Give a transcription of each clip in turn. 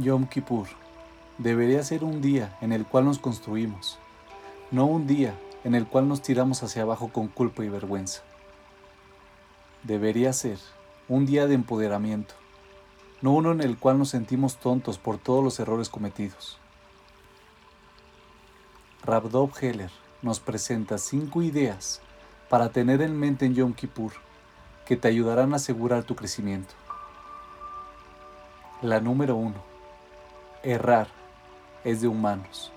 Yom Kippur debería ser un día en el cual nos construimos, no un día en el cual nos tiramos hacia abajo con culpa y vergüenza. Debería ser un día de empoderamiento, no uno en el cual nos sentimos tontos por todos los errores cometidos. Rabdov Heller nos presenta cinco ideas para tener en mente en Yom Kippur que te ayudarán a asegurar tu crecimiento. La número uno. Errar es de humanos.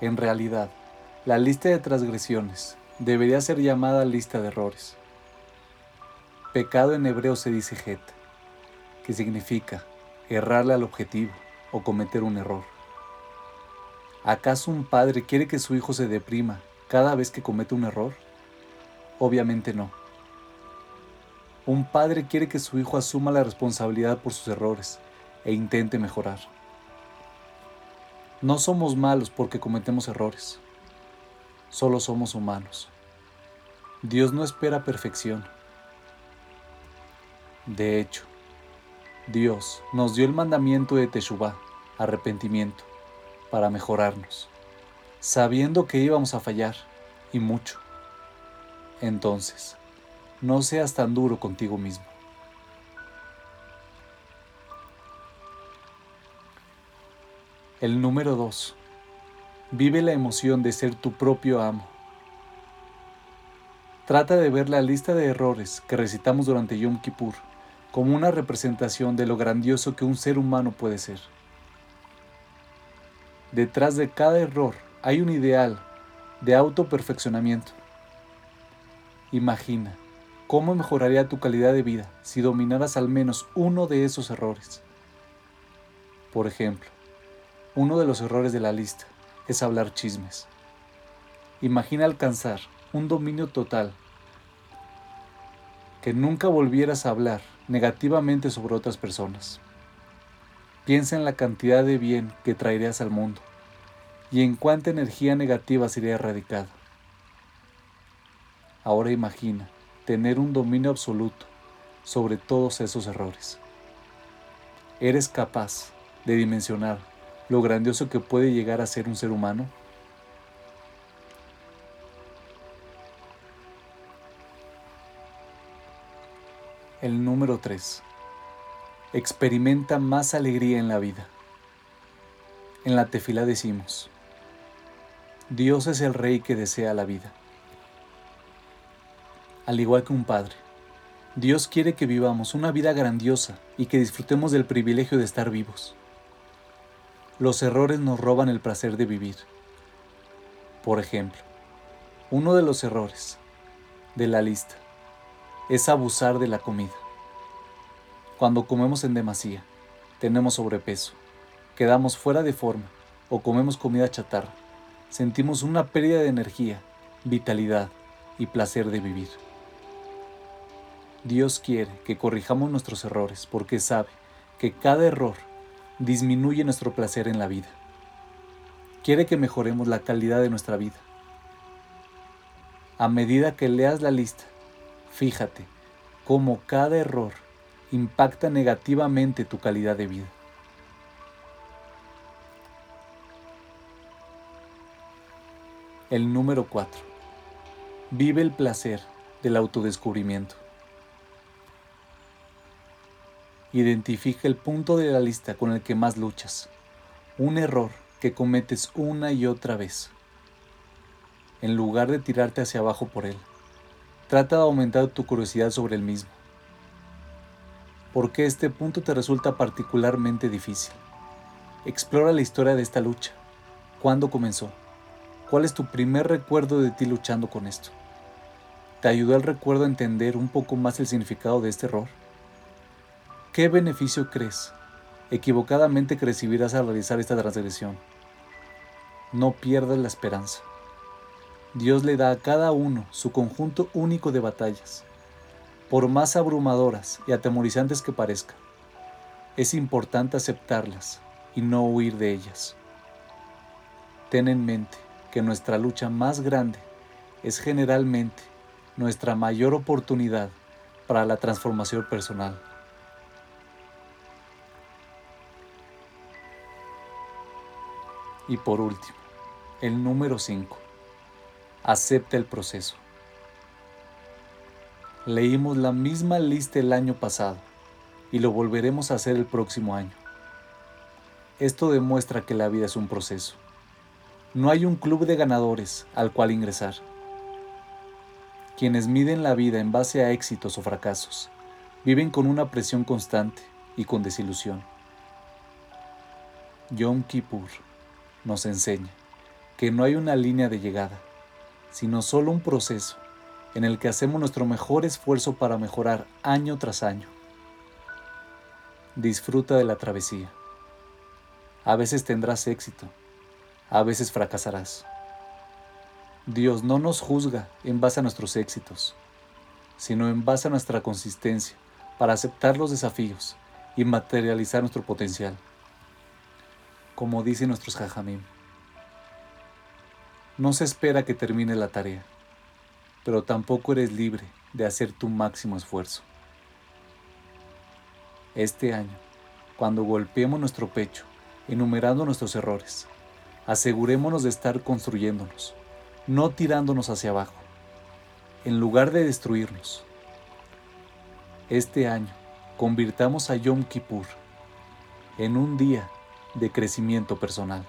En realidad, la lista de transgresiones debería ser llamada lista de errores. Pecado en hebreo se dice het, que significa errarle al objetivo o cometer un error. ¿Acaso un padre quiere que su hijo se deprima cada vez que comete un error? Obviamente no. Un padre quiere que su hijo asuma la responsabilidad por sus errores e intente mejorar. No somos malos porque cometemos errores, solo somos humanos. Dios no espera perfección. De hecho, Dios nos dio el mandamiento de Teshuvah, arrepentimiento para mejorarnos, sabiendo que íbamos a fallar, y mucho. Entonces, no seas tan duro contigo mismo. El número 2. Vive la emoción de ser tu propio amo. Trata de ver la lista de errores que recitamos durante Yom Kippur como una representación de lo grandioso que un ser humano puede ser. Detrás de cada error hay un ideal de autoperfeccionamiento. Imagina cómo mejoraría tu calidad de vida si dominaras al menos uno de esos errores. Por ejemplo, uno de los errores de la lista es hablar chismes. Imagina alcanzar un dominio total, que nunca volvieras a hablar negativamente sobre otras personas. Piensa en la cantidad de bien que traerías al mundo y en cuánta energía negativa sería erradicada. Ahora imagina tener un dominio absoluto sobre todos esos errores. ¿Eres capaz de dimensionar lo grandioso que puede llegar a ser un ser humano? El número 3 experimenta más alegría en la vida. En la tefila decimos, Dios es el rey que desea la vida. Al igual que un padre, Dios quiere que vivamos una vida grandiosa y que disfrutemos del privilegio de estar vivos. Los errores nos roban el placer de vivir. Por ejemplo, uno de los errores de la lista es abusar de la comida. Cuando comemos en demasía, tenemos sobrepeso, quedamos fuera de forma o comemos comida chatarra, sentimos una pérdida de energía, vitalidad y placer de vivir. Dios quiere que corrijamos nuestros errores porque sabe que cada error disminuye nuestro placer en la vida. Quiere que mejoremos la calidad de nuestra vida. A medida que leas la lista, fíjate cómo cada error impacta negativamente tu calidad de vida. El número 4. Vive el placer del autodescubrimiento. Identifica el punto de la lista con el que más luchas, un error que cometes una y otra vez. En lugar de tirarte hacia abajo por él, trata de aumentar tu curiosidad sobre el mismo. ¿Por qué este punto te resulta particularmente difícil? Explora la historia de esta lucha. ¿Cuándo comenzó? ¿Cuál es tu primer recuerdo de ti luchando con esto? ¿Te ayudó el recuerdo a entender un poco más el significado de este error? ¿Qué beneficio crees equivocadamente que recibirás al realizar esta transgresión? No pierdas la esperanza. Dios le da a cada uno su conjunto único de batallas por más abrumadoras y atemorizantes que parezcan. Es importante aceptarlas y no huir de ellas. Ten en mente que nuestra lucha más grande es generalmente nuestra mayor oportunidad para la transformación personal. Y por último, el número 5. Acepta el proceso. Leímos la misma lista el año pasado y lo volveremos a hacer el próximo año. Esto demuestra que la vida es un proceso. No hay un club de ganadores al cual ingresar. Quienes miden la vida en base a éxitos o fracasos viven con una presión constante y con desilusión. Yom Kippur nos enseña que no hay una línea de llegada, sino solo un proceso en el que hacemos nuestro mejor esfuerzo para mejorar año tras año. Disfruta de la travesía. A veces tendrás éxito, a veces fracasarás. Dios no nos juzga en base a nuestros éxitos, sino en base a nuestra consistencia para aceptar los desafíos y materializar nuestro potencial. Como dicen nuestros jajamim, no se espera que termine la tarea, pero tampoco eres libre de hacer tu máximo esfuerzo. Este año, cuando golpeemos nuestro pecho, enumerando nuestros errores, asegurémonos de estar construyéndonos, no tirándonos hacia abajo, en lugar de destruirnos. Este año, convirtamos a Yom Kippur en un día de crecimiento personal.